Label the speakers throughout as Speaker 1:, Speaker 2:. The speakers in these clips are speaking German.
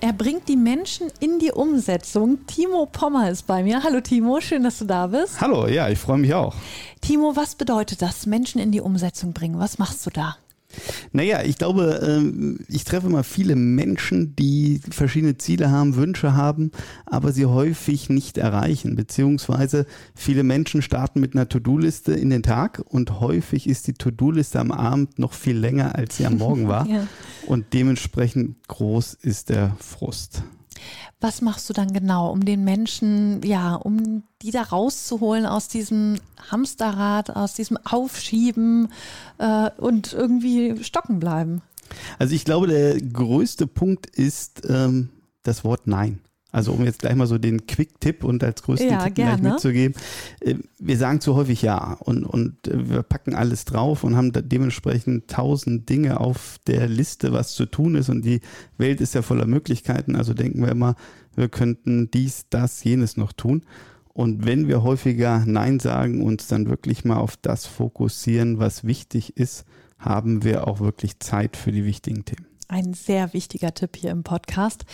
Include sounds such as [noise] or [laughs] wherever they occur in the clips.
Speaker 1: Er bringt die Menschen in die Umsetzung. Timo Pommer ist bei mir. Hallo Timo, schön, dass du da bist.
Speaker 2: Hallo, ja, ich freue mich auch.
Speaker 1: Timo, was bedeutet das, Menschen in die Umsetzung bringen? Was machst du da?
Speaker 2: Naja, ich glaube, ähm, ich treffe immer viele Menschen, die verschiedene Ziele haben, Wünsche haben, aber sie häufig nicht erreichen. Beziehungsweise viele Menschen starten mit einer To-Do-Liste in den Tag und häufig ist die To-Do-Liste am Abend noch viel länger, als sie am Morgen war. [laughs] ja. Und dementsprechend groß ist der Frust.
Speaker 1: Was machst du dann genau, um den Menschen, ja, um die da rauszuholen aus diesem Hamsterrad, aus diesem Aufschieben äh, und irgendwie stocken bleiben?
Speaker 2: Also ich glaube, der größte Punkt ist ähm, das Wort Nein. Also um jetzt gleich mal so den Quick-Tipp und als größten
Speaker 1: ja,
Speaker 2: Tipp
Speaker 1: gleich
Speaker 2: mitzugeben. Äh, wir sagen zu häufig ja und, und äh, wir packen alles drauf und haben dementsprechend tausend Dinge auf der Liste, was zu tun ist. Und die Welt ist ja voller Möglichkeiten. Also denken wir immer, wir könnten dies, das, jenes noch tun. Und wenn wir häufiger Nein sagen, uns dann wirklich mal auf das fokussieren, was wichtig ist, haben wir auch wirklich Zeit für die wichtigen Themen
Speaker 1: ein sehr wichtiger Tipp hier im Podcast.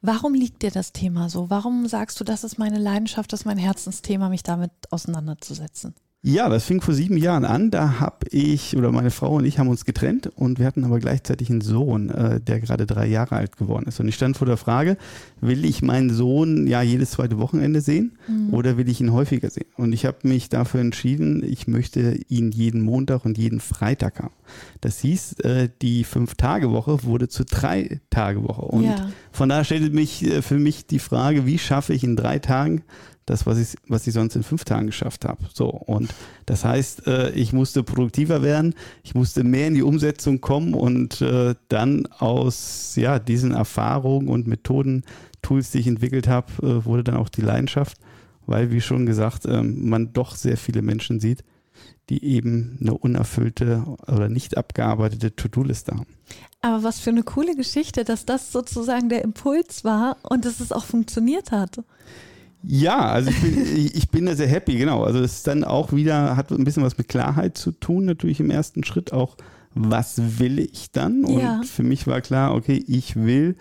Speaker 1: Warum liegt dir das Thema so? Warum sagst du, das ist meine Leidenschaft, das ist mein Herzensthema, mich damit auseinanderzusetzen?
Speaker 2: Ja, das fing vor sieben Jahren an. Da habe ich oder meine Frau und ich haben uns getrennt und wir hatten aber gleichzeitig einen Sohn, äh, der gerade drei Jahre alt geworden ist. Und ich stand vor der Frage, will ich meinen Sohn ja jedes zweite Wochenende sehen mhm. oder will ich ihn häufiger sehen? Und ich habe mich dafür entschieden, ich möchte ihn jeden Montag und jeden Freitag haben. Das hieß, äh, die Fünf-Tage-Woche wurde zu Drei-Tage-Woche. Und ja. von daher stellte mich äh, für mich die Frage, wie schaffe ich in drei Tagen das, was ich, was ich sonst in fünf Tagen geschafft habe. So, und das heißt, äh, ich musste produktiver werden, ich musste mehr in die Umsetzung kommen und äh, dann aus ja, diesen Erfahrungen und Methoden, Tools, die ich entwickelt habe, äh, wurde dann auch die Leidenschaft, weil, wie schon gesagt, ähm, man doch sehr viele Menschen sieht, die eben eine unerfüllte oder nicht abgearbeitete To-Do-Liste haben.
Speaker 1: Aber was für eine coole Geschichte, dass das sozusagen der Impuls war und dass es auch funktioniert hat.
Speaker 2: Ja, also ich bin, [laughs] ich bin da sehr happy, genau. Also es ist dann auch wieder, hat ein bisschen was mit Klarheit zu tun, natürlich im ersten Schritt auch, was will ich dann? Und ja. für mich war klar, okay, ich will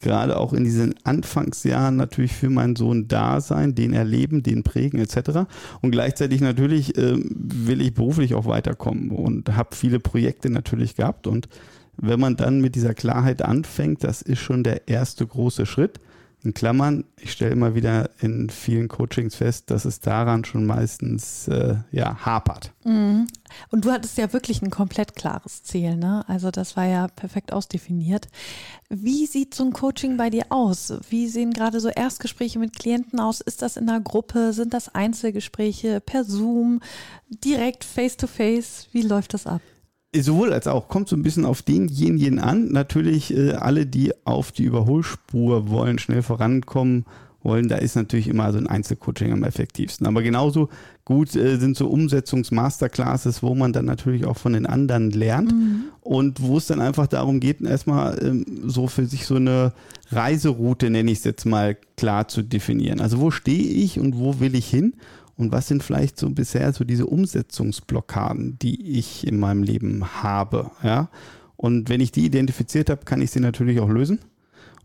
Speaker 2: gerade auch in diesen Anfangsjahren natürlich für meinen Sohn da sein, den erleben, den prägen etc. Und gleichzeitig natürlich äh, will ich beruflich auch weiterkommen und habe viele Projekte natürlich gehabt. Und wenn man dann mit dieser Klarheit anfängt, das ist schon der erste große Schritt in Klammern, ich stelle immer wieder in vielen Coachings fest, dass es daran schon meistens äh, ja, hapert.
Speaker 1: Mhm. Und du hattest ja wirklich ein komplett klares Ziel, ne? Also das war ja perfekt ausdefiniert. Wie sieht so ein Coaching bei dir aus? Wie sehen gerade so Erstgespräche mit Klienten aus? Ist das in einer Gruppe? Sind das Einzelgespräche per Zoom? Direkt face-to-face? -face? Wie läuft das ab?
Speaker 2: Sowohl als auch, kommt so ein bisschen auf denjenigen an. Natürlich äh, alle, die auf die Überholspur wollen, schnell vorankommen wollen, da ist natürlich immer so ein Einzelcoaching am effektivsten. Aber genauso gut äh, sind so Umsetzungs-Masterclasses, wo man dann natürlich auch von den anderen lernt mhm. und wo es dann einfach darum geht, erstmal ähm, so für sich so eine Reiseroute, nenne ich es jetzt mal, klar zu definieren. Also wo stehe ich und wo will ich hin? Und was sind vielleicht so bisher so diese Umsetzungsblockaden, die ich in meinem Leben habe? Ja? Und wenn ich die identifiziert habe, kann ich sie natürlich auch lösen.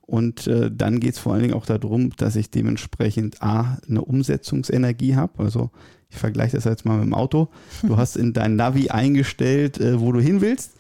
Speaker 2: Und äh, dann geht es vor allen Dingen auch darum, dass ich dementsprechend A, eine Umsetzungsenergie habe. Also ich vergleiche das jetzt mal mit dem Auto. Du hast in dein Navi eingestellt, äh, wo du hin willst.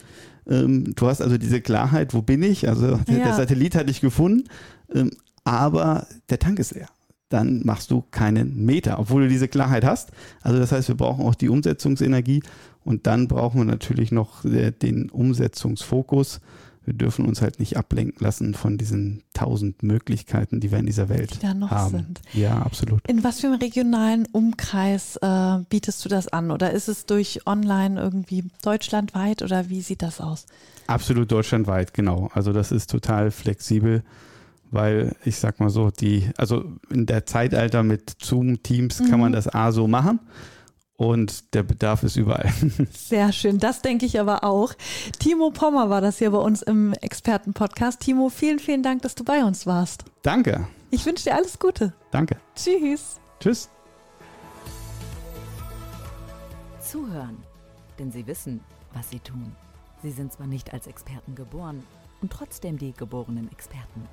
Speaker 2: Ähm, du hast also diese Klarheit, wo bin ich? Also ja. der Satellit hat dich gefunden, ähm, aber der Tank ist leer dann machst du keinen Meter, obwohl du diese Klarheit hast. Also das heißt, wir brauchen auch die Umsetzungsenergie und dann brauchen wir natürlich noch äh, den Umsetzungsfokus. Wir dürfen uns halt nicht ablenken lassen von diesen tausend Möglichkeiten, die wir in dieser Welt die da noch haben. Sind. Ja, absolut.
Speaker 1: In was für einem regionalen Umkreis äh, bietest du das an? Oder ist es durch online irgendwie deutschlandweit oder wie sieht das aus?
Speaker 2: Absolut deutschlandweit, genau. Also das ist total flexibel weil ich sag mal so, die, also in der Zeitalter mit Zoom-Teams mhm. kann man mhm. das A so machen und der Bedarf ist überall. [laughs]
Speaker 1: Sehr schön, das denke ich aber auch. Timo Pommer war das hier bei uns im Expertenpodcast. Timo, vielen, vielen Dank, dass du bei uns warst.
Speaker 2: Danke.
Speaker 1: Ich wünsche dir alles Gute.
Speaker 2: Danke.
Speaker 1: Tschüss.
Speaker 2: Tschüss.
Speaker 3: Zuhören, denn sie wissen, was sie tun. Sie sind zwar nicht als Experten geboren und trotzdem die geborenen Experten.